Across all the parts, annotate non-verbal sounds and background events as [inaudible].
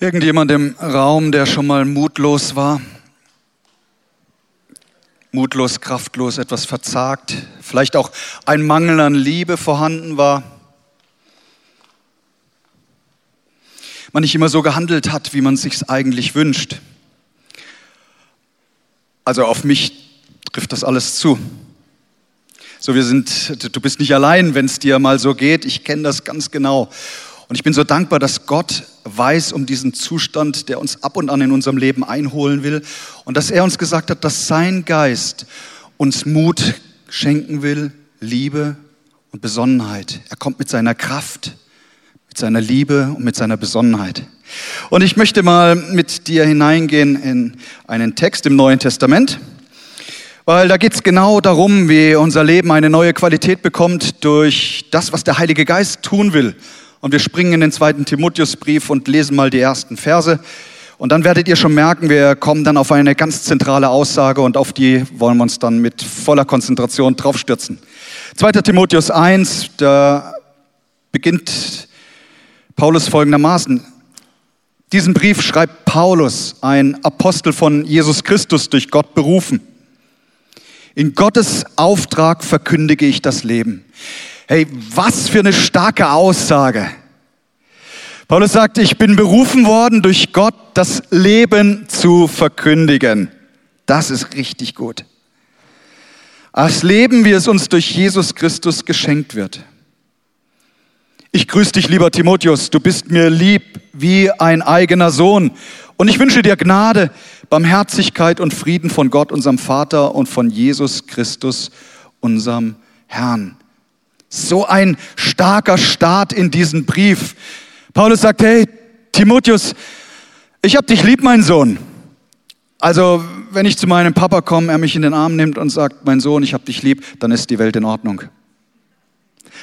Irgendjemand im Raum, der schon mal mutlos war? Mutlos, kraftlos, etwas verzagt, vielleicht auch ein Mangel an Liebe vorhanden war. Man nicht immer so gehandelt hat, wie man sich eigentlich wünscht. Also auf mich trifft das alles zu. So, wir sind, du bist nicht allein, wenn es dir mal so geht. Ich kenne das ganz genau. Und ich bin so dankbar, dass Gott weiß um diesen Zustand, der uns ab und an in unserem Leben einholen will. Und dass er uns gesagt hat, dass sein Geist uns Mut schenken will, Liebe und Besonnenheit. Er kommt mit seiner Kraft, mit seiner Liebe und mit seiner Besonnenheit. Und ich möchte mal mit dir hineingehen in einen Text im Neuen Testament, weil da geht es genau darum, wie unser Leben eine neue Qualität bekommt durch das, was der Heilige Geist tun will und wir springen in den zweiten Timotheusbrief und lesen mal die ersten Verse. Und dann werdet ihr schon merken, wir kommen dann auf eine ganz zentrale Aussage und auf die wollen wir uns dann mit voller Konzentration draufstürzen. 2. Timotheus 1, da beginnt Paulus folgendermaßen. Diesen Brief schreibt Paulus, ein Apostel von Jesus Christus, durch Gott berufen. In Gottes Auftrag verkündige ich das Leben. Hey, was für eine starke Aussage. Paulus sagt, ich bin berufen worden durch Gott, das Leben zu verkündigen. Das ist richtig gut. Das Leben, wie es uns durch Jesus Christus geschenkt wird. Ich grüße dich, lieber Timotheus. Du bist mir lieb wie ein eigener Sohn. Und ich wünsche dir Gnade, Barmherzigkeit und Frieden von Gott, unserem Vater und von Jesus Christus, unserem Herrn. So ein starker Start in diesen Brief. Paulus sagt, hey, Timotheus, ich hab dich lieb, mein Sohn. Also, wenn ich zu meinem Papa komme, er mich in den Arm nimmt und sagt, mein Sohn, ich hab dich lieb, dann ist die Welt in Ordnung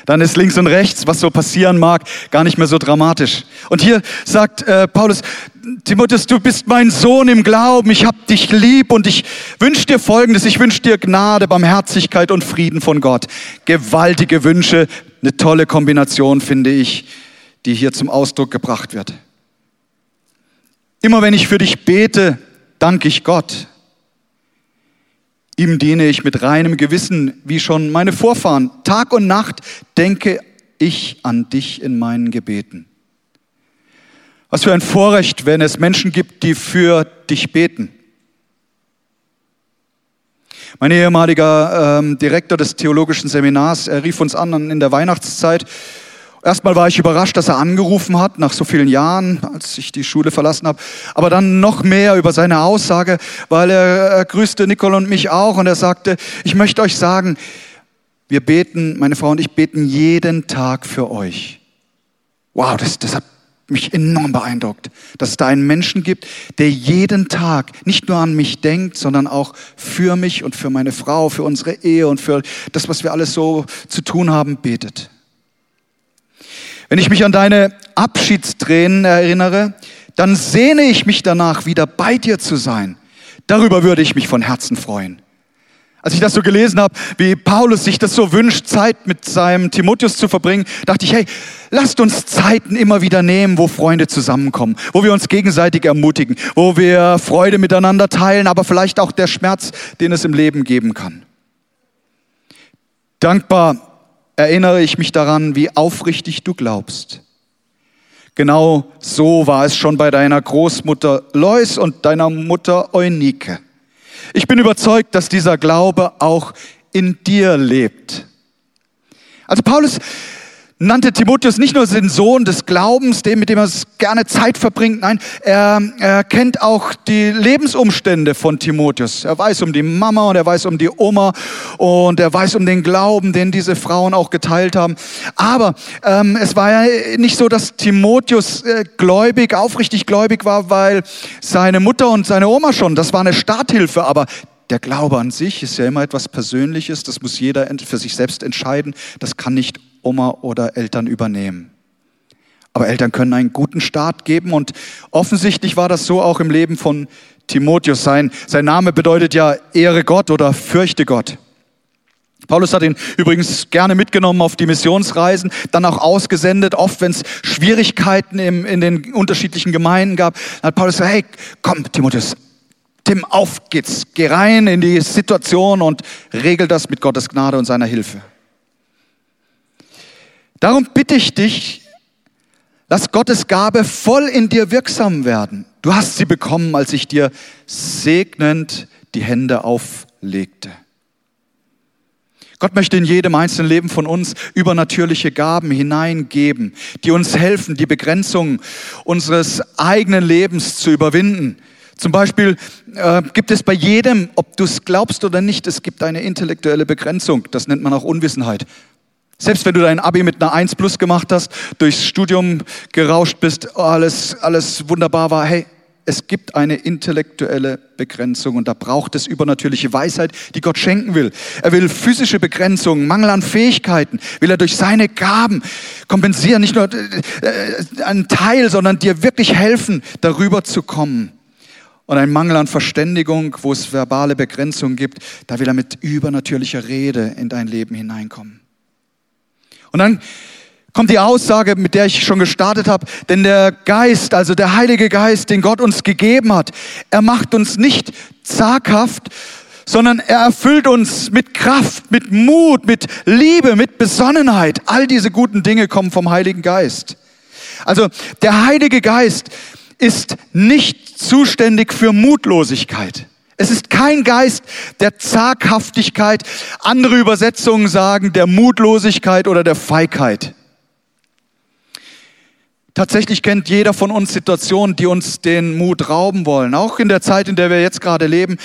dann ist links und rechts, was so passieren mag, gar nicht mehr so dramatisch. Und hier sagt äh, Paulus, Timotheus, du bist mein Sohn im Glauben, ich hab dich lieb und ich wünsche dir Folgendes, ich wünsche dir Gnade, Barmherzigkeit und Frieden von Gott. Gewaltige Wünsche, eine tolle Kombination, finde ich, die hier zum Ausdruck gebracht wird. Immer wenn ich für dich bete, danke ich Gott. Ihm diene ich mit reinem Gewissen, wie schon meine Vorfahren. Tag und Nacht denke ich an dich in meinen Gebeten. Was für ein Vorrecht, wenn es Menschen gibt, die für dich beten. Mein ehemaliger ähm, Direktor des theologischen Seminars, er rief uns an in der Weihnachtszeit Erstmal war ich überrascht, dass er angerufen hat, nach so vielen Jahren, als ich die Schule verlassen habe. Aber dann noch mehr über seine Aussage, weil er, er grüßte Nicole und mich auch und er sagte, ich möchte euch sagen, wir beten, meine Frau und ich beten jeden Tag für euch. Wow, das, das hat mich enorm beeindruckt, dass es da einen Menschen gibt, der jeden Tag nicht nur an mich denkt, sondern auch für mich und für meine Frau, für unsere Ehe und für das, was wir alles so zu tun haben, betet. Wenn ich mich an deine Abschiedstränen erinnere, dann sehne ich mich danach, wieder bei dir zu sein. Darüber würde ich mich von Herzen freuen. Als ich das so gelesen habe, wie Paulus sich das so wünscht, Zeit mit seinem Timotheus zu verbringen, dachte ich, hey, lasst uns Zeiten immer wieder nehmen, wo Freunde zusammenkommen, wo wir uns gegenseitig ermutigen, wo wir Freude miteinander teilen, aber vielleicht auch der Schmerz, den es im Leben geben kann. Dankbar erinnere ich mich daran, wie aufrichtig du glaubst. Genau so war es schon bei deiner Großmutter Lois und deiner Mutter Eunike. Ich bin überzeugt, dass dieser Glaube auch in dir lebt. Also Paulus nannte Timotheus nicht nur den Sohn des Glaubens, dem, mit dem er gerne Zeit verbringt, nein, er, er kennt auch die Lebensumstände von Timotheus. Er weiß um die Mama und er weiß um die Oma und er weiß um den Glauben, den diese Frauen auch geteilt haben. Aber ähm, es war ja nicht so, dass Timotheus äh, gläubig, aufrichtig gläubig war, weil seine Mutter und seine Oma schon, das war eine Starthilfe, aber der Glaube an sich ist ja immer etwas Persönliches, das muss jeder für sich selbst entscheiden, das kann nicht Oma oder Eltern übernehmen. Aber Eltern können einen guten Start geben und offensichtlich war das so auch im Leben von Timotheus. Sein, sein Name bedeutet ja Ehre Gott oder fürchte Gott. Paulus hat ihn übrigens gerne mitgenommen auf die Missionsreisen, dann auch ausgesendet, oft wenn es Schwierigkeiten im, in den unterschiedlichen Gemeinden gab. Hat Paulus gesagt, hey, komm, Timotheus, Tim, auf geht's, geh rein in die Situation und regel das mit Gottes Gnade und seiner Hilfe. Darum bitte ich dich, lass Gottes Gabe voll in dir wirksam werden. Du hast sie bekommen, als ich dir segnend die Hände auflegte. Gott möchte in jedem einzelnen Leben von uns übernatürliche Gaben hineingeben, die uns helfen, die Begrenzungen unseres eigenen Lebens zu überwinden. Zum Beispiel äh, gibt es bei jedem, ob du es glaubst oder nicht, es gibt eine intellektuelle Begrenzung. Das nennt man auch Unwissenheit. Selbst wenn du dein Abi mit einer 1 plus gemacht hast, durchs Studium gerauscht bist, alles, alles wunderbar war, hey, es gibt eine intellektuelle Begrenzung und da braucht es übernatürliche Weisheit, die Gott schenken will. Er will physische Begrenzungen, Mangel an Fähigkeiten, will er durch seine Gaben kompensieren, nicht nur äh, einen Teil, sondern dir wirklich helfen, darüber zu kommen. Und ein Mangel an Verständigung, wo es verbale Begrenzungen gibt, da will er mit übernatürlicher Rede in dein Leben hineinkommen. Und dann kommt die Aussage, mit der ich schon gestartet habe, denn der Geist, also der Heilige Geist, den Gott uns gegeben hat, er macht uns nicht zaghaft, sondern er erfüllt uns mit Kraft, mit Mut, mit Liebe, mit Besonnenheit. All diese guten Dinge kommen vom Heiligen Geist. Also der Heilige Geist ist nicht zuständig für Mutlosigkeit. Es ist kein Geist der Zaghaftigkeit. Andere Übersetzungen sagen der Mutlosigkeit oder der Feigheit. Tatsächlich kennt jeder von uns Situationen, die uns den Mut rauben wollen. Auch in der Zeit, in der wir jetzt gerade leben.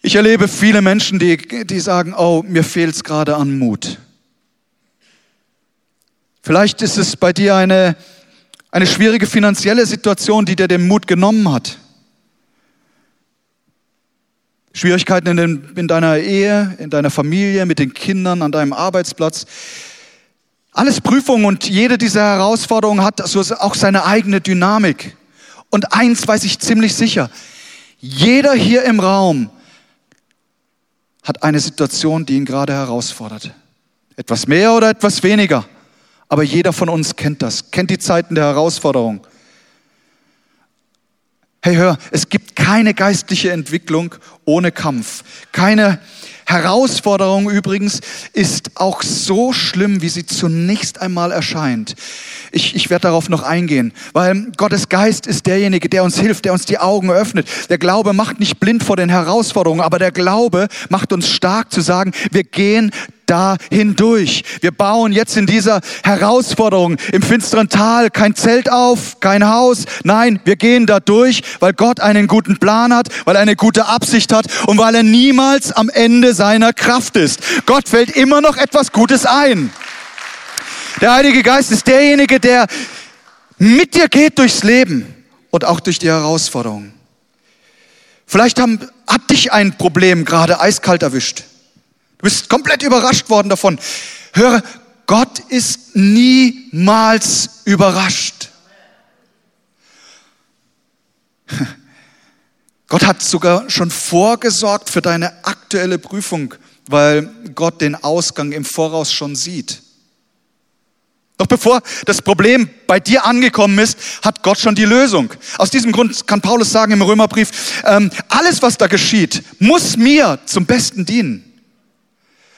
Ich erlebe viele Menschen, die, die sagen, oh, mir fehlt es gerade an Mut. Vielleicht ist es bei dir eine, eine schwierige finanzielle Situation, die dir den Mut genommen hat. Schwierigkeiten in, den, in deiner Ehe, in deiner Familie, mit den Kindern, an deinem Arbeitsplatz. Alles Prüfungen und jede dieser Herausforderungen hat also auch seine eigene Dynamik. Und eins weiß ich ziemlich sicher. Jeder hier im Raum hat eine Situation, die ihn gerade herausfordert. Etwas mehr oder etwas weniger. Aber jeder von uns kennt das, kennt die Zeiten der Herausforderung. Hey, hör, es gibt keine geistliche Entwicklung ohne Kampf. Keine Herausforderung übrigens ist auch so schlimm, wie sie zunächst einmal erscheint. Ich, ich werde darauf noch eingehen, weil Gottes Geist ist derjenige, der uns hilft, der uns die Augen öffnet. Der Glaube macht nicht blind vor den Herausforderungen, aber der Glaube macht uns stark zu sagen, wir gehen da hindurch. Wir bauen jetzt in dieser Herausforderung im finsteren Tal kein Zelt auf, kein Haus. Nein, wir gehen da durch, weil Gott einen guten Plan hat, weil er eine gute Absicht hat und weil er niemals am Ende seiner Kraft ist. Gott fällt immer noch etwas Gutes ein. Der Heilige Geist ist derjenige, der mit dir geht durchs Leben und auch durch die Herausforderungen. Vielleicht haben, hat dich ein Problem gerade eiskalt erwischt. Du bist komplett überrascht worden davon. Höre, Gott ist niemals überrascht. [laughs] Gott hat sogar schon vorgesorgt für deine aktuelle Prüfung, weil Gott den Ausgang im Voraus schon sieht. Noch bevor das Problem bei dir angekommen ist, hat Gott schon die Lösung. Aus diesem Grund kann Paulus sagen im Römerbrief, ähm, alles, was da geschieht, muss mir zum Besten dienen.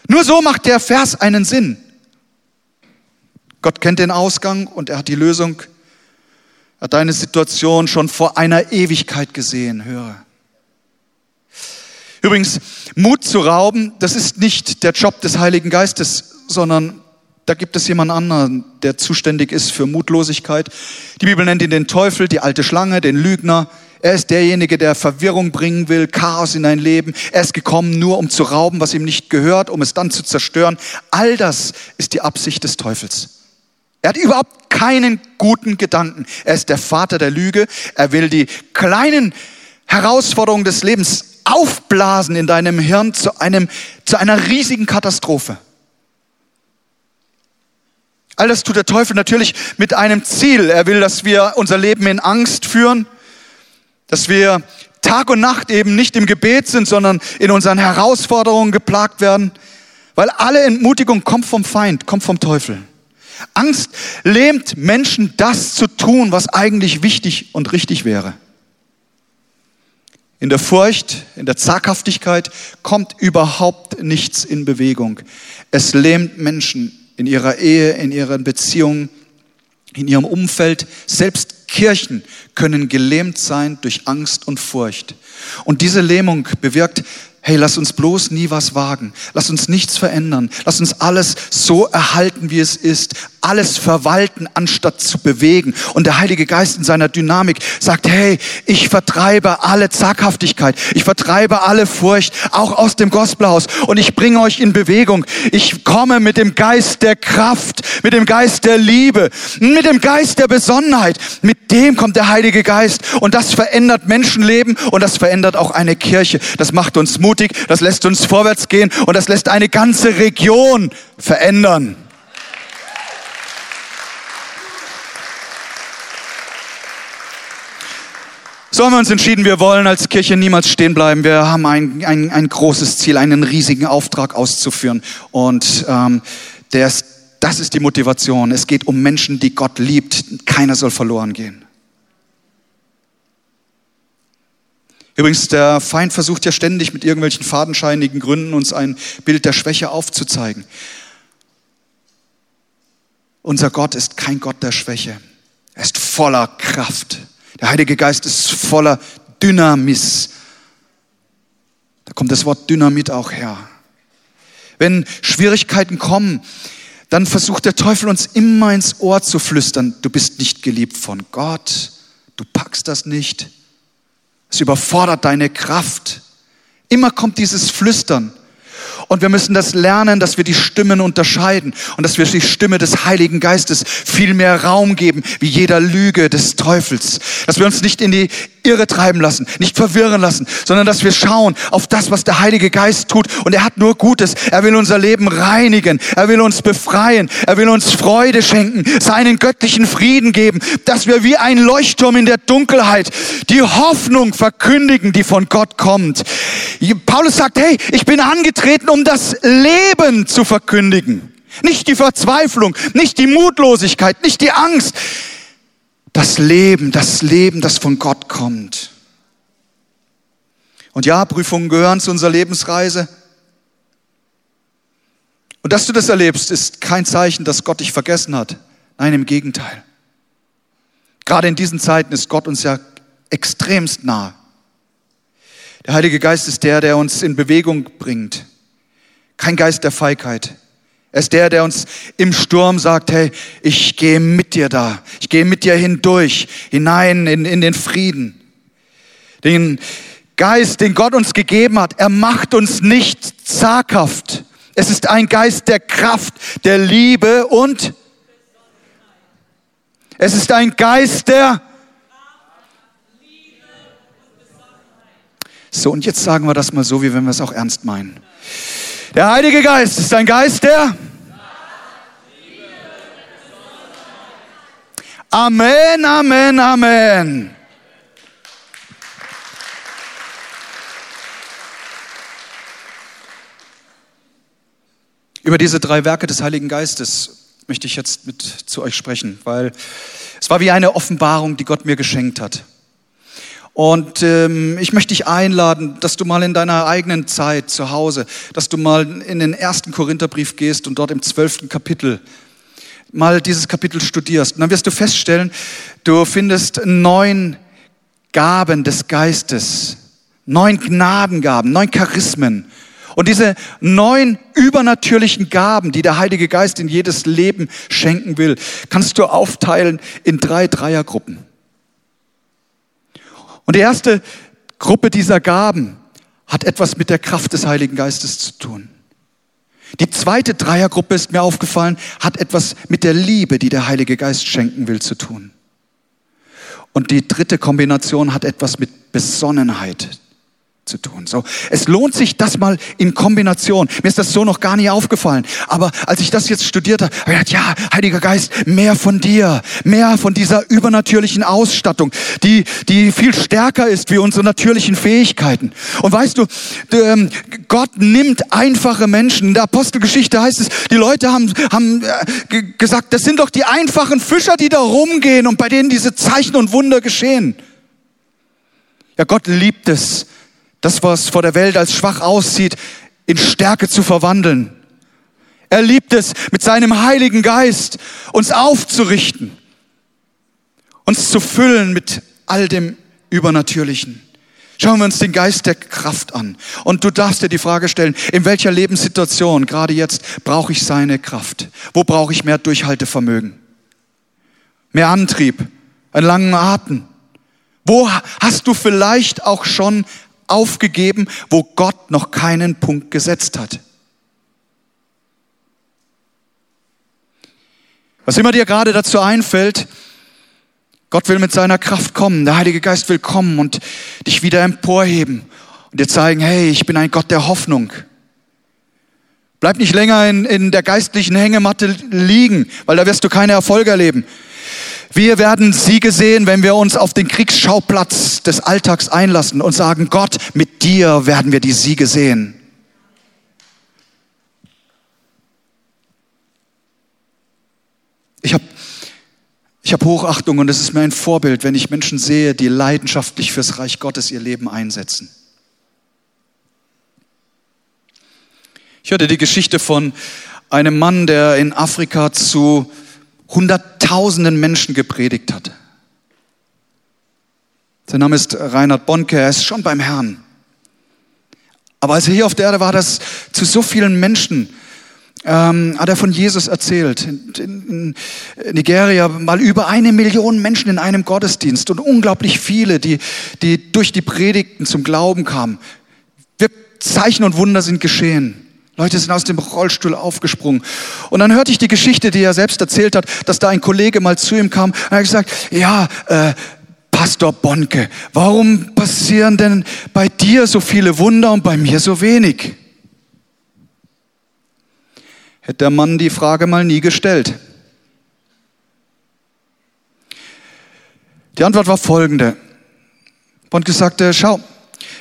Nur so macht der Vers einen Sinn. Gott kennt den Ausgang und er hat die Lösung, er hat deine Situation schon vor einer Ewigkeit gesehen, höre. Übrigens, Mut zu rauben, das ist nicht der Job des Heiligen Geistes, sondern da gibt es jemand anderen, der zuständig ist für Mutlosigkeit. Die Bibel nennt ihn den Teufel, die alte Schlange, den Lügner, er ist derjenige, der Verwirrung bringen will, Chaos in dein Leben. Er ist gekommen, nur um zu rauben, was ihm nicht gehört, um es dann zu zerstören. All das ist die Absicht des Teufels. Er hat überhaupt keinen guten Gedanken. Er ist der Vater der Lüge. Er will die kleinen Herausforderungen des Lebens aufblasen in deinem Hirn zu, einem, zu einer riesigen Katastrophe. All das tut der Teufel natürlich mit einem Ziel. Er will, dass wir unser Leben in Angst führen dass wir Tag und Nacht eben nicht im Gebet sind, sondern in unseren Herausforderungen geplagt werden, Weil alle Entmutigung kommt vom Feind, kommt vom Teufel. Angst lähmt Menschen, das zu tun, was eigentlich wichtig und richtig wäre. In der Furcht, in der Zaghaftigkeit kommt überhaupt nichts in Bewegung. Es lähmt Menschen in ihrer Ehe, in ihren Beziehungen, in ihrem Umfeld. Selbst Kirchen können gelähmt sein durch Angst und Furcht. Und diese Lähmung bewirkt Hey, lass uns bloß nie was wagen. Lass uns nichts verändern. Lass uns alles so erhalten, wie es ist. Alles verwalten, anstatt zu bewegen. Und der Heilige Geist in seiner Dynamik sagt, hey, ich vertreibe alle Zaghaftigkeit. Ich vertreibe alle Furcht, auch aus dem Gospelhaus. Und ich bringe euch in Bewegung. Ich komme mit dem Geist der Kraft, mit dem Geist der Liebe, mit dem Geist der Besonnenheit. Mit dem kommt der Heilige Geist. Und das verändert Menschenleben und das verändert auch eine Kirche. Das macht uns Mut mutig, das lässt uns vorwärts gehen und das lässt eine ganze Region verändern. So haben wir uns entschieden, wir wollen als Kirche niemals stehen bleiben. Wir haben ein, ein, ein großes Ziel, einen riesigen Auftrag auszuführen. Und ähm, der das ist die Motivation. Es geht um Menschen, die Gott liebt. Keiner soll verloren gehen. Übrigens, der Feind versucht ja ständig mit irgendwelchen fadenscheinigen Gründen uns ein Bild der Schwäche aufzuzeigen. Unser Gott ist kein Gott der Schwäche. Er ist voller Kraft. Der Heilige Geist ist voller Dynamis. Da kommt das Wort Dynamit auch her. Wenn Schwierigkeiten kommen, dann versucht der Teufel uns immer ins Ohr zu flüstern, du bist nicht geliebt von Gott, du packst das nicht, es überfordert deine Kraft. Immer kommt dieses Flüstern. Und wir müssen das lernen, dass wir die Stimmen unterscheiden und dass wir die Stimme des Heiligen Geistes viel mehr Raum geben, wie jeder Lüge des Teufels. Dass wir uns nicht in die Irre treiben lassen, nicht verwirren lassen, sondern dass wir schauen auf das, was der Heilige Geist tut. Und er hat nur Gutes. Er will unser Leben reinigen. Er will uns befreien. Er will uns Freude schenken, seinen göttlichen Frieden geben, dass wir wie ein Leuchtturm in der Dunkelheit die Hoffnung verkündigen, die von Gott kommt. Paulus sagt, hey, ich bin angetreten, um das Leben zu verkündigen. Nicht die Verzweiflung, nicht die Mutlosigkeit, nicht die Angst. Das Leben, das Leben, das von Gott kommt. Und ja, Prüfungen gehören zu unserer Lebensreise. Und dass du das erlebst, ist kein Zeichen, dass Gott dich vergessen hat. Nein, im Gegenteil. Gerade in diesen Zeiten ist Gott uns ja extremst nah. Der Heilige Geist ist der, der uns in Bewegung bringt. Kein Geist der Feigheit. Er ist der, der uns im Sturm sagt, hey, ich gehe mit dir da. Ich gehe mit dir hindurch, hinein in, in den Frieden. Den Geist, den Gott uns gegeben hat, er macht uns nicht zaghaft. Es ist ein Geist der Kraft, der Liebe und es ist ein Geist der So, und jetzt sagen wir das mal so, wie wenn wir es auch ernst meinen. Der Heilige Geist ist ein Geist der Amen, Amen, Amen. Über diese drei Werke des Heiligen Geistes möchte ich jetzt mit zu euch sprechen, weil es war wie eine Offenbarung, die Gott mir geschenkt hat. Und ähm, ich möchte dich einladen, dass du mal in deiner eigenen Zeit zu Hause, dass du mal in den ersten Korintherbrief gehst und dort im zwölften Kapitel mal dieses Kapitel studierst. Und dann wirst du feststellen, du findest neun Gaben des Geistes, neun Gnadengaben, neun Charismen. Und diese neun übernatürlichen Gaben, die der Heilige Geist in jedes Leben schenken will, kannst du aufteilen in drei Dreiergruppen. Und die erste Gruppe dieser Gaben hat etwas mit der Kraft des Heiligen Geistes zu tun. Die zweite Dreiergruppe ist mir aufgefallen, hat etwas mit der Liebe, die der Heilige Geist schenken will, zu tun. Und die dritte Kombination hat etwas mit Besonnenheit zu tun. So, es lohnt sich das mal in Kombination. Mir ist das so noch gar nie aufgefallen. Aber als ich das jetzt studiert habe, habe ich gedacht, ja, Heiliger Geist, mehr von dir, mehr von dieser übernatürlichen Ausstattung, die, die viel stärker ist wie unsere natürlichen Fähigkeiten. Und weißt du, ähm, Gott nimmt einfache Menschen. In der Apostelgeschichte heißt es, die Leute haben, haben äh, gesagt, das sind doch die einfachen Fischer, die da rumgehen und bei denen diese Zeichen und Wunder geschehen. Ja, Gott liebt es, das, was vor der Welt als schwach aussieht, in Stärke zu verwandeln. Er liebt es, mit seinem Heiligen Geist uns aufzurichten, uns zu füllen mit all dem Übernatürlichen. Schauen wir uns den Geist der Kraft an. Und du darfst dir die Frage stellen, in welcher Lebenssituation, gerade jetzt, brauche ich seine Kraft? Wo brauche ich mehr Durchhaltevermögen? Mehr Antrieb? Einen langen Atem? Wo hast du vielleicht auch schon aufgegeben, wo Gott noch keinen Punkt gesetzt hat. Was immer dir gerade dazu einfällt, Gott will mit seiner Kraft kommen, der Heilige Geist will kommen und dich wieder emporheben und dir zeigen, hey, ich bin ein Gott der Hoffnung. Bleib nicht länger in, in der geistlichen Hängematte liegen, weil da wirst du keine Erfolge erleben. Wir werden Siege sehen, wenn wir uns auf den Kriegsschauplatz des Alltags einlassen und sagen, Gott, mit dir werden wir die Siege sehen. Ich habe ich hab Hochachtung und es ist mir ein Vorbild, wenn ich Menschen sehe, die leidenschaftlich fürs Reich Gottes ihr Leben einsetzen. Ich hörte die Geschichte von einem Mann, der in Afrika zu hunderttausenden Menschen gepredigt hat. Sein Name ist Reinhard Bonke, er ist schon beim Herrn. Aber als er hier auf der Erde war, das zu so vielen Menschen, ähm, hat er von Jesus erzählt. In, in, Nigeria mal über eine Million Menschen in einem Gottesdienst und unglaublich viele, die, die durch die Predigten zum Glauben kamen. Wir Zeichen und Wunder sind geschehen. Leute sind aus dem Rollstuhl aufgesprungen. Und dann hörte ich die Geschichte, die er selbst erzählt hat, dass da ein Kollege mal zu ihm kam und er hat gesagt, ja, äh, Pastor Bonke, warum passieren denn bei dir so viele Wunder und bei mir so wenig? Hätte der Mann die Frage mal nie gestellt. Die Antwort war folgende. Bonke sagte, schau,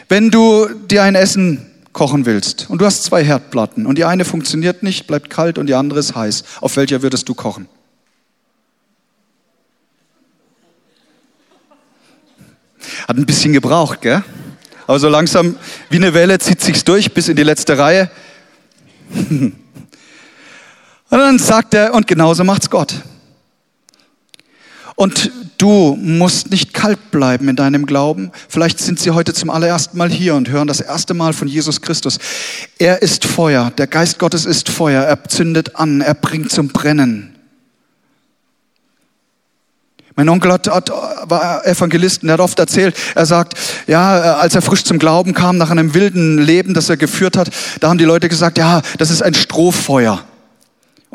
wenn du dir ein Essen kochen willst und du hast zwei Herdplatten und die eine funktioniert nicht, bleibt kalt und die andere ist heiß, auf welcher würdest du kochen? Hat ein bisschen gebraucht, gell? Aber so langsam wie eine Welle zieht sich's durch bis in die letzte Reihe. [laughs] Und dann sagt er, und genauso macht's Gott. Und du musst nicht kalt bleiben in deinem Glauben. Vielleicht sind sie heute zum allerersten Mal hier und hören das erste Mal von Jesus Christus. Er ist Feuer. Der Geist Gottes ist Feuer. Er zündet an. Er bringt zum Brennen. Mein Onkel hat, hat, war Evangelist und er hat oft erzählt, er sagt, ja, als er frisch zum Glauben kam, nach einem wilden Leben, das er geführt hat, da haben die Leute gesagt, ja, das ist ein Strohfeuer.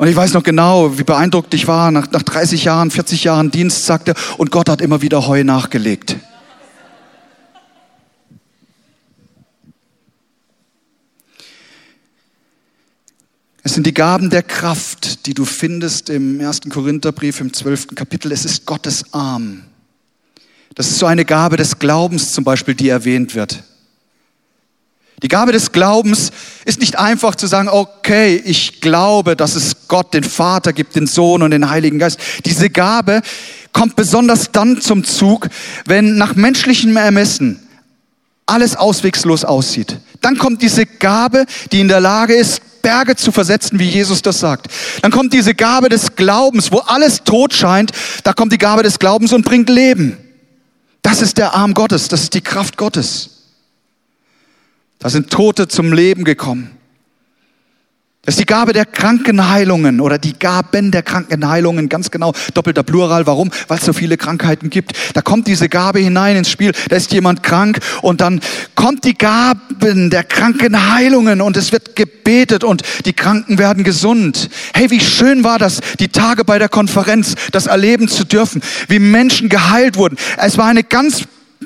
Und ich weiß noch genau, wie beeindruckt ich war. Nach, nach 30 Jahren, 40 Jahren Dienst sagte, und Gott hat immer wieder Heu nachgelegt. Es sind die Gaben der Kraft, die du findest im ersten Korintherbrief im zwölften Kapitel. Es ist Gottes Arm. Das ist so eine Gabe des Glaubens zum Beispiel, die erwähnt wird. Die Gabe des Glaubens ist nicht einfach zu sagen, okay, ich glaube, dass es Gott, den Vater gibt, den Sohn und den Heiligen Geist. Diese Gabe kommt besonders dann zum Zug, wenn nach menschlichem Ermessen alles auswegslos aussieht. Dann kommt diese Gabe, die in der Lage ist, Berge zu versetzen, wie Jesus das sagt. Dann kommt diese Gabe des Glaubens, wo alles tot scheint. Da kommt die Gabe des Glaubens und bringt Leben. Das ist der Arm Gottes, das ist die Kraft Gottes. Da sind Tote zum Leben gekommen. Das ist die Gabe der Krankenheilungen oder die Gaben der Krankenheilungen, ganz genau, doppelter Plural. Warum? Weil es so viele Krankheiten gibt. Da kommt diese Gabe hinein ins Spiel. Da ist jemand krank und dann kommt die Gaben der Krankenheilungen und es wird gebetet und die Kranken werden gesund. Hey, wie schön war das, die Tage bei der Konferenz, das erleben zu dürfen, wie Menschen geheilt wurden. Es war eine ganz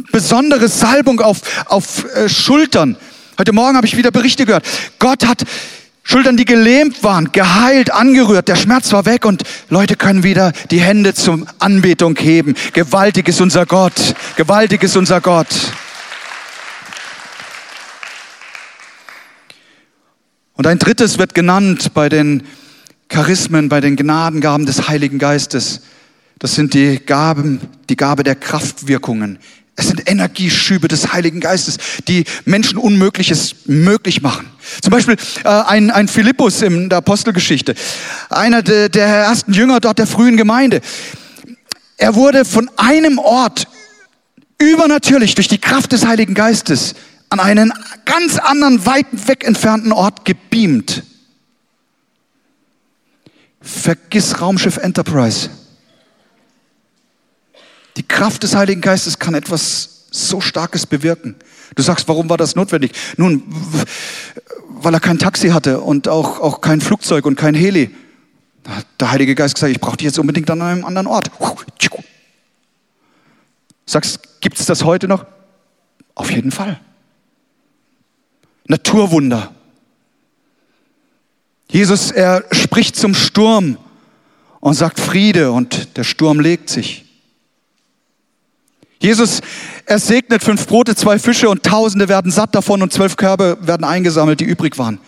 besondere Salbung auf, auf äh, Schultern. Heute Morgen habe ich wieder Berichte gehört. Gott hat Schultern, die gelähmt waren, geheilt, angerührt. Der Schmerz war weg und Leute können wieder die Hände zum Anbetung heben. Gewaltig ist unser Gott. Gewaltig ist unser Gott. Und ein drittes wird genannt bei den Charismen, bei den Gnadengaben des Heiligen Geistes. Das sind die Gaben, die Gabe der Kraftwirkungen. Es sind Energieschübe des Heiligen Geistes, die Menschen Unmögliches möglich machen. Zum Beispiel äh, ein, ein Philippus in der Apostelgeschichte, einer de, der ersten Jünger dort der frühen Gemeinde. Er wurde von einem Ort übernatürlich durch die Kraft des Heiligen Geistes an einen ganz anderen, weit weg entfernten Ort gebeamt. Vergiss Raumschiff Enterprise. Die Kraft des Heiligen Geistes kann etwas so Starkes bewirken. Du sagst, warum war das notwendig? Nun, weil er kein Taxi hatte und auch, auch kein Flugzeug und kein Heli. Da hat der Heilige Geist gesagt, ich brauche dich jetzt unbedingt an einem anderen Ort. Sagst, gibt es das heute noch? Auf jeden Fall. Naturwunder. Jesus, er spricht zum Sturm und sagt Friede und der Sturm legt sich. Jesus, er segnet fünf Brote, zwei Fische und Tausende werden satt davon und zwölf Körbe werden eingesammelt, die übrig waren.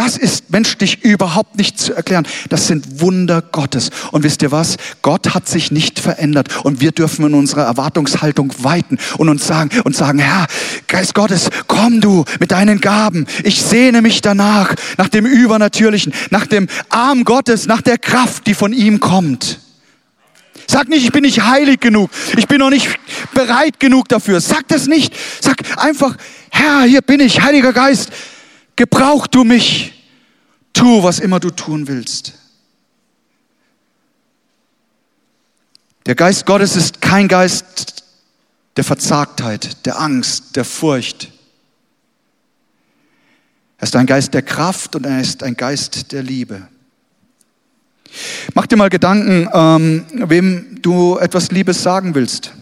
Das ist menschlich überhaupt nicht zu erklären. Das sind Wunder Gottes. Und wisst ihr was? Gott hat sich nicht verändert. Und wir dürfen in unserer Erwartungshaltung weiten und uns sagen, und sagen, Herr, Geist Gottes, komm du mit deinen Gaben. Ich sehne mich danach, nach dem Übernatürlichen, nach dem Arm Gottes, nach der Kraft, die von ihm kommt. Sag nicht, ich bin nicht heilig genug. Ich bin noch nicht bereit genug dafür. Sag das nicht. Sag einfach, Herr, hier bin ich, Heiliger Geist. Gebrauch du mich. Tu, was immer du tun willst. Der Geist Gottes ist kein Geist der Verzagtheit, der Angst, der Furcht. Er ist ein Geist der Kraft und er ist ein Geist der Liebe. Mach dir mal Gedanken, ähm, wem du etwas Liebes sagen willst.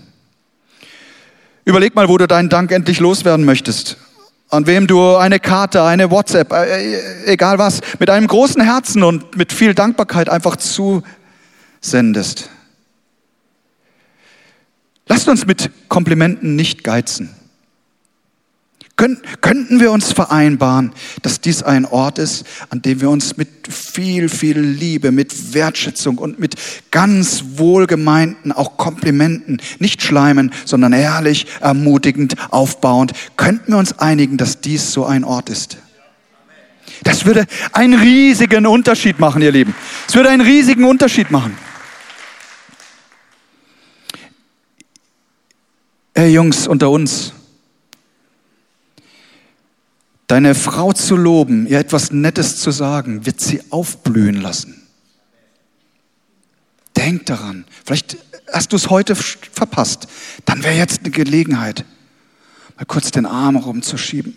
Überleg mal, wo du deinen Dank endlich loswerden möchtest. An wem du eine Karte, eine WhatsApp, äh, äh egal was, mit einem großen Herzen und mit viel Dankbarkeit einfach zusendest. Lasst uns mit Komplimenten nicht geizen. Können, könnten wir uns vereinbaren, dass dies ein Ort ist, an dem wir uns mit viel, viel Liebe, mit Wertschätzung und mit ganz wohlgemeinten, auch Komplimenten, nicht schleimen, sondern ehrlich, ermutigend, aufbauend, könnten wir uns einigen, dass dies so ein Ort ist? Das würde einen riesigen Unterschied machen, ihr Lieben. Es würde einen riesigen Unterschied machen. Hey Jungs unter uns, Deine Frau zu loben, ihr etwas Nettes zu sagen, wird sie aufblühen lassen. Denk daran. Vielleicht hast du es heute verpasst. Dann wäre jetzt eine Gelegenheit, mal kurz den Arm rumzuschieben.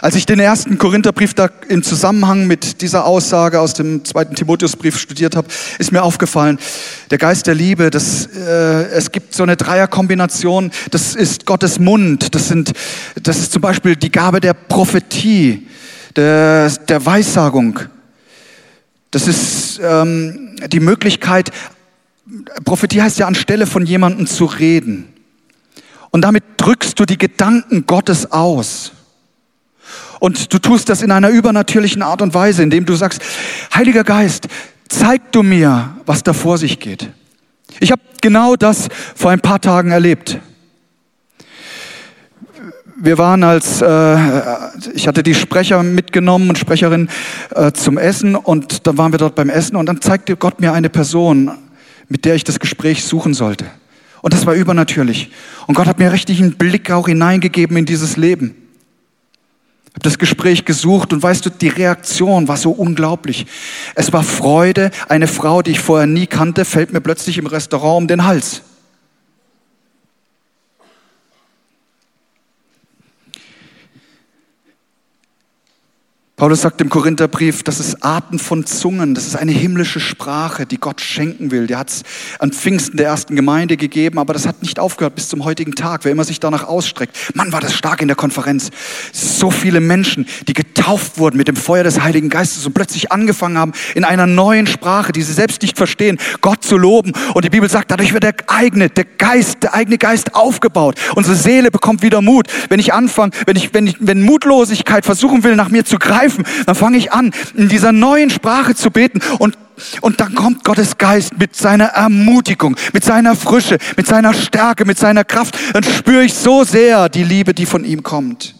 Als ich den ersten Korintherbrief da im Zusammenhang mit dieser Aussage aus dem zweiten Timotheusbrief studiert habe, ist mir aufgefallen, der Geist der Liebe, das, äh, es gibt so eine Dreierkombination, das ist Gottes Mund, das, sind, das ist zum Beispiel die Gabe der Prophetie, der, der Weissagung. Das ist ähm, die Möglichkeit, Prophetie heißt ja anstelle von jemandem zu reden. Und damit drückst du die Gedanken Gottes aus. Und du tust das in einer übernatürlichen Art und Weise, indem du sagst, Heiliger Geist, zeig du mir, was da vor sich geht. Ich habe genau das vor ein paar Tagen erlebt. Wir waren als, äh, ich hatte die Sprecher mitgenommen und Sprecherin äh, zum Essen und dann waren wir dort beim Essen und dann zeigte Gott mir eine Person, mit der ich das Gespräch suchen sollte. Und das war übernatürlich. Und Gott hat mir richtig einen Blick auch hineingegeben in dieses Leben habe das Gespräch gesucht und weißt du, die Reaktion war so unglaublich. Es war Freude. Eine Frau, die ich vorher nie kannte, fällt mir plötzlich im Restaurant um den Hals. Paulus sagt im Korintherbrief, das ist Arten von Zungen, das ist eine himmlische Sprache, die Gott schenken will. Der hat es an Pfingsten der ersten Gemeinde gegeben, aber das hat nicht aufgehört bis zum heutigen Tag, wer immer sich danach ausstreckt. Mann, war das stark in der Konferenz. So viele Menschen, die getauft wurden mit dem Feuer des Heiligen Geistes und plötzlich angefangen haben, in einer neuen Sprache, die sie selbst nicht verstehen, Gott zu loben. Und die Bibel sagt, dadurch wird der eigene, der Geist, der eigene Geist aufgebaut. Unsere Seele bekommt wieder Mut. Wenn ich anfange, wenn ich, wenn ich, wenn Mutlosigkeit versuchen will, nach mir zu greifen, greifen, dann fange ich an, in dieser neuen Sprache zu beten und und dann kommt Gottes Geist mit seiner Ermutigung, mit seiner Frische, mit seiner Stärke, mit seiner Kraft. Dann spüre ich so sehr die Liebe, die von ihm kommt.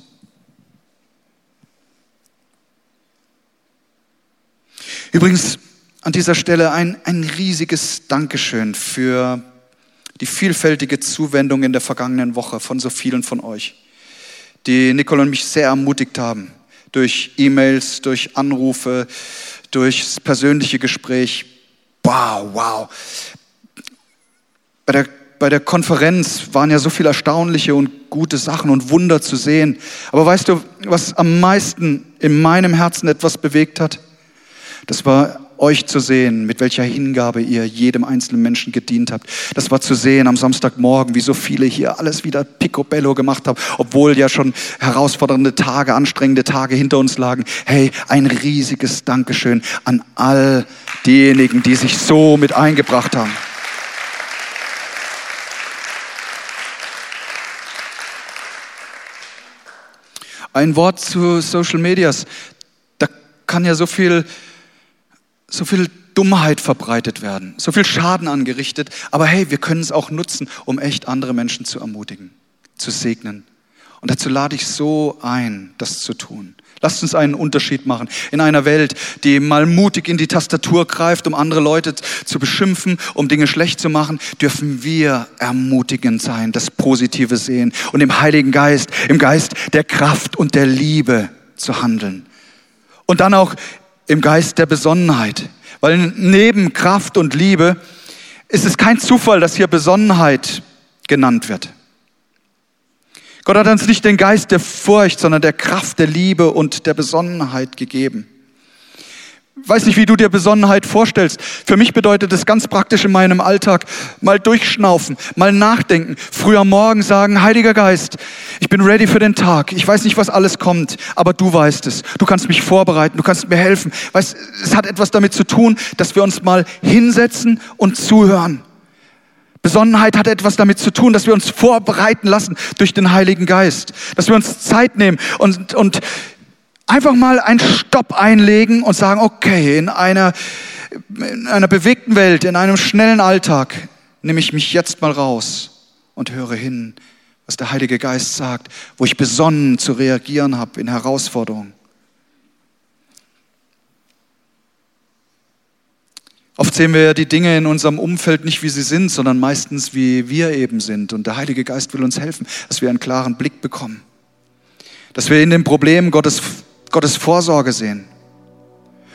Übrigens an dieser Stelle ein, ein riesiges Dankeschön für die vielfältige Zuwendung in der vergangenen Woche von so vielen von euch, die Nicole und mich sehr ermutigt haben durch E-Mails, durch Anrufe, durch persönliche Gespräch. Wow, wow. Bei der, bei der Konferenz waren ja so viele erstaunliche und gute Sachen und Wunder zu sehen. Aber weißt du, was am meisten in meinem Herzen etwas bewegt hat? Das war euch zu sehen, mit welcher Hingabe ihr jedem einzelnen Menschen gedient habt. Das war zu sehen am Samstagmorgen, wie so viele hier alles wieder picobello gemacht haben, obwohl ja schon herausfordernde Tage, anstrengende Tage hinter uns lagen. Hey, ein riesiges Dankeschön an all diejenigen, die sich so mit eingebracht haben. Ein Wort zu Social Medias. Da kann ja so viel so viel Dummheit verbreitet werden, so viel Schaden angerichtet. Aber hey, wir können es auch nutzen, um echt andere Menschen zu ermutigen, zu segnen. Und dazu lade ich so ein, das zu tun. Lasst uns einen Unterschied machen. In einer Welt, die mal mutig in die Tastatur greift, um andere Leute zu beschimpfen, um Dinge schlecht zu machen, dürfen wir ermutigend sein, das Positive sehen und im Heiligen Geist, im Geist der Kraft und der Liebe zu handeln. Und dann auch im Geist der Besonnenheit. Weil neben Kraft und Liebe ist es kein Zufall, dass hier Besonnenheit genannt wird. Gott hat uns nicht den Geist der Furcht, sondern der Kraft, der Liebe und der Besonnenheit gegeben weiß nicht, wie du dir Besonnenheit vorstellst. Für mich bedeutet es ganz praktisch in meinem Alltag mal durchschnaufen, mal nachdenken, früher Morgen sagen, Heiliger Geist, ich bin ready für den Tag. Ich weiß nicht, was alles kommt, aber du weißt es. Du kannst mich vorbereiten, du kannst mir helfen. Weißt, es hat etwas damit zu tun, dass wir uns mal hinsetzen und zuhören. Besonnenheit hat etwas damit zu tun, dass wir uns vorbereiten lassen durch den Heiligen Geist, dass wir uns Zeit nehmen und, und Einfach mal einen Stopp einlegen und sagen, okay, in einer, in einer bewegten Welt, in einem schnellen Alltag nehme ich mich jetzt mal raus und höre hin, was der Heilige Geist sagt, wo ich besonnen zu reagieren habe in Herausforderungen. Oft sehen wir ja die Dinge in unserem Umfeld nicht, wie sie sind, sondern meistens, wie wir eben sind. Und der Heilige Geist will uns helfen, dass wir einen klaren Blick bekommen. Dass wir in den Problemen Gottes Gottes Vorsorge sehen.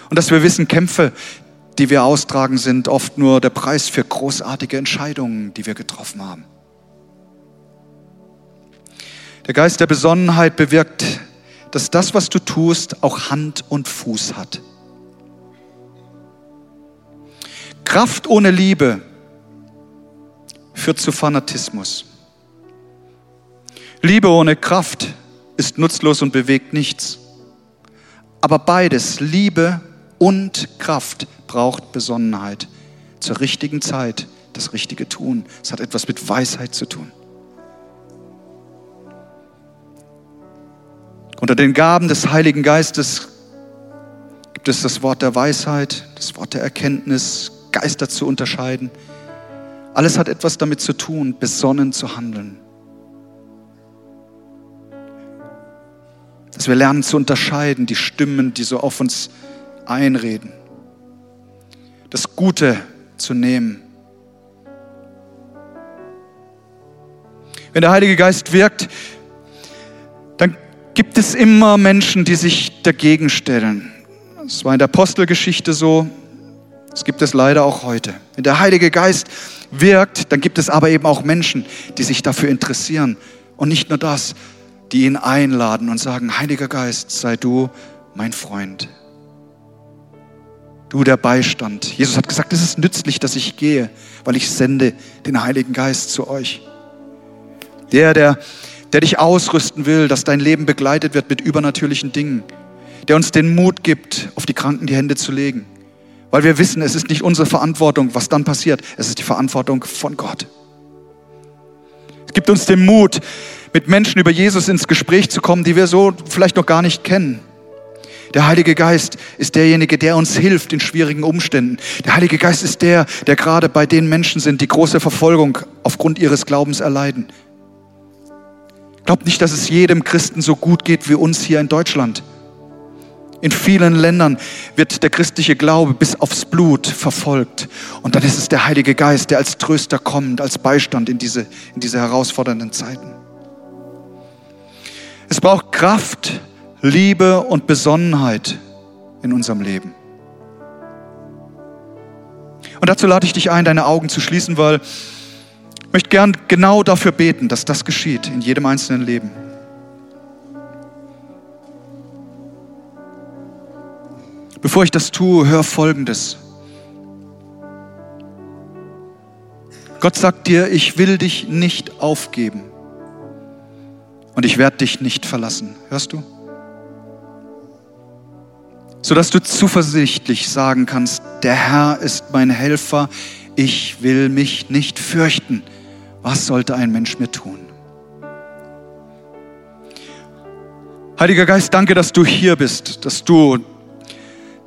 Und dass wir wissen, Kämpfe, die wir austragen, sind oft nur der Preis für großartige Entscheidungen, die wir getroffen haben. Der Geist der Besonnenheit bewirkt, dass das, was du tust, auch Hand und Fuß hat. Kraft ohne Liebe führt zu Fanatismus. Liebe ohne Kraft ist nutzlos und bewegt nichts. Aber beides, Liebe und Kraft, braucht Besonnenheit. Zur richtigen Zeit das Richtige tun. Es hat etwas mit Weisheit zu tun. Unter den Gaben des Heiligen Geistes gibt es das Wort der Weisheit, das Wort der Erkenntnis, Geister zu unterscheiden. Alles hat etwas damit zu tun, besonnen zu handeln. Dass wir lernen zu unterscheiden, die Stimmen, die so auf uns einreden. Das Gute zu nehmen. Wenn der Heilige Geist wirkt, dann gibt es immer Menschen, die sich dagegen stellen. Das war in der Apostelgeschichte so, das gibt es leider auch heute. Wenn der Heilige Geist wirkt, dann gibt es aber eben auch Menschen, die sich dafür interessieren. Und nicht nur das, die ihn einladen und sagen, Heiliger Geist, sei du mein Freund. Du der Beistand. Jesus hat gesagt, es ist nützlich, dass ich gehe, weil ich sende den Heiligen Geist zu euch. Der, der, der dich ausrüsten will, dass dein Leben begleitet wird mit übernatürlichen Dingen. Der uns den Mut gibt, auf die Kranken die Hände zu legen. Weil wir wissen, es ist nicht unsere Verantwortung, was dann passiert. Es ist die Verantwortung von Gott. Es gibt uns den Mut, mit Menschen über Jesus ins Gespräch zu kommen, die wir so vielleicht noch gar nicht kennen. Der Heilige Geist ist derjenige, der uns hilft in schwierigen Umständen. Der Heilige Geist ist der, der gerade bei den Menschen sind, die große Verfolgung aufgrund ihres Glaubens erleiden. Glaubt nicht, dass es jedem Christen so gut geht wie uns hier in Deutschland. In vielen Ländern wird der christliche Glaube bis aufs Blut verfolgt. Und dann ist es der Heilige Geist, der als Tröster kommt, als Beistand in diese, in diese herausfordernden Zeiten. Es braucht Kraft, Liebe und Besonnenheit in unserem Leben. Und dazu lade ich dich ein, deine Augen zu schließen, weil ich möchte gern genau dafür beten, dass das geschieht in jedem einzelnen Leben. Bevor ich das tue, hör Folgendes. Gott sagt dir, ich will dich nicht aufgeben und ich werde dich nicht verlassen. Hörst du? Sodass du zuversichtlich sagen kannst, der Herr ist mein Helfer, ich will mich nicht fürchten. Was sollte ein Mensch mir tun? Heiliger Geist, danke, dass du hier bist, dass du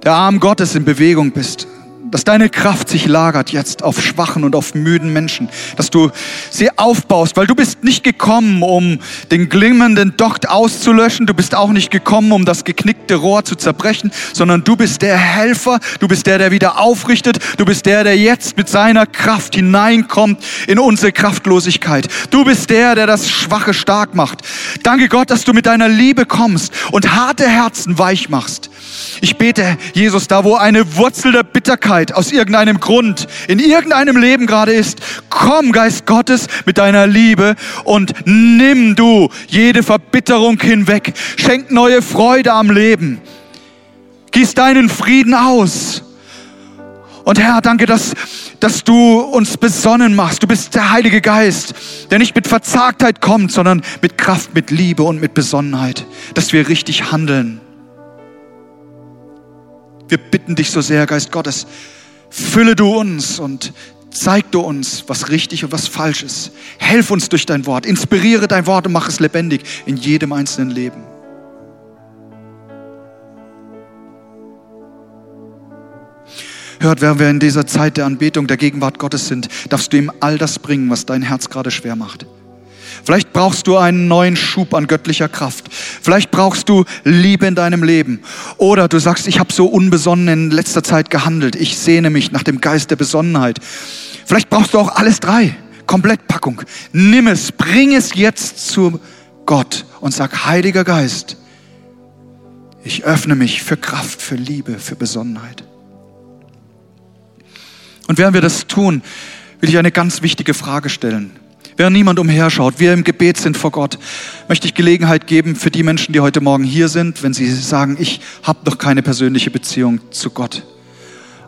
der Arm Gottes in Bewegung bist, dass deine Kraft sich lagert jetzt auf schwachen und auf müden Menschen, dass du sie aufbaust, weil du bist nicht gekommen, um den glimmenden Docht auszulöschen, du bist auch nicht gekommen, um das geknickte Rohr zu zerbrechen, sondern du bist der Helfer, du bist der, der wieder aufrichtet, du bist der, der jetzt mit seiner Kraft hineinkommt in unsere Kraftlosigkeit. Du bist der, der das Schwache stark macht. Danke Gott, dass du mit deiner Liebe kommst und harte Herzen weich machst. Ich bete, Jesus, da wo eine Wurzel der Bitterkeit aus irgendeinem Grund in irgendeinem Leben gerade ist, komm, Geist Gottes, mit deiner Liebe und nimm du jede Verbitterung hinweg. Schenk neue Freude am Leben. Gieß deinen Frieden aus. Und Herr, danke, dass, dass du uns besonnen machst. Du bist der Heilige Geist, der nicht mit Verzagtheit kommt, sondern mit Kraft, mit Liebe und mit Besonnenheit, dass wir richtig handeln. Wir bitten dich so sehr, Geist Gottes, fülle du uns und zeig du uns, was richtig und was falsch ist. Helf uns durch dein Wort, inspiriere dein Wort und mach es lebendig in jedem einzelnen Leben. Hört, während wir in dieser Zeit der Anbetung, der Gegenwart Gottes sind, darfst du ihm all das bringen, was dein Herz gerade schwer macht. Vielleicht brauchst du einen neuen Schub an göttlicher Kraft. Vielleicht brauchst du Liebe in deinem Leben. Oder du sagst, ich habe so unbesonnen in letzter Zeit gehandelt. Ich sehne mich nach dem Geist der Besonnenheit. Vielleicht brauchst du auch alles drei. Komplettpackung. Nimm es, bring es jetzt zu Gott und sag, Heiliger Geist, ich öffne mich für Kraft, für Liebe, für Besonnenheit. Und während wir das tun, will ich eine ganz wichtige Frage stellen. Während niemand umherschaut, wir im Gebet sind vor Gott, möchte ich Gelegenheit geben für die Menschen, die heute Morgen hier sind, wenn sie sagen, ich habe noch keine persönliche Beziehung zu Gott.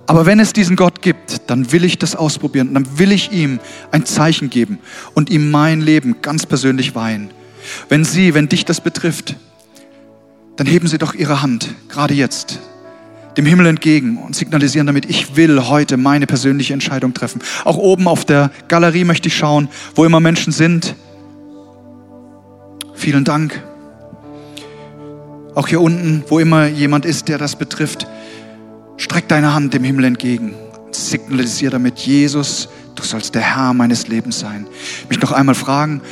Aber wenn es diesen Gott gibt, dann will ich das ausprobieren, dann will ich ihm ein Zeichen geben und ihm mein Leben ganz persönlich weihen. Wenn Sie, wenn dich das betrifft, dann heben Sie doch Ihre Hand, gerade jetzt dem Himmel entgegen und signalisieren damit, ich will heute meine persönliche Entscheidung treffen. Auch oben auf der Galerie möchte ich schauen, wo immer Menschen sind. Vielen Dank. Auch hier unten, wo immer jemand ist, der das betrifft, streck deine Hand dem Himmel entgegen. Signalisiere damit, Jesus, du sollst der Herr meines Lebens sein. Ich möchte noch einmal fragen,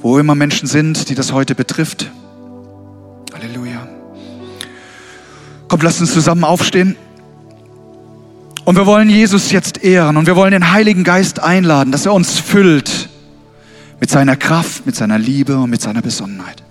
wo immer Menschen sind, die das heute betrifft. Kommt, lasst uns zusammen aufstehen. Und wir wollen Jesus jetzt ehren und wir wollen den Heiligen Geist einladen, dass er uns füllt mit seiner Kraft, mit seiner Liebe und mit seiner Besonnenheit.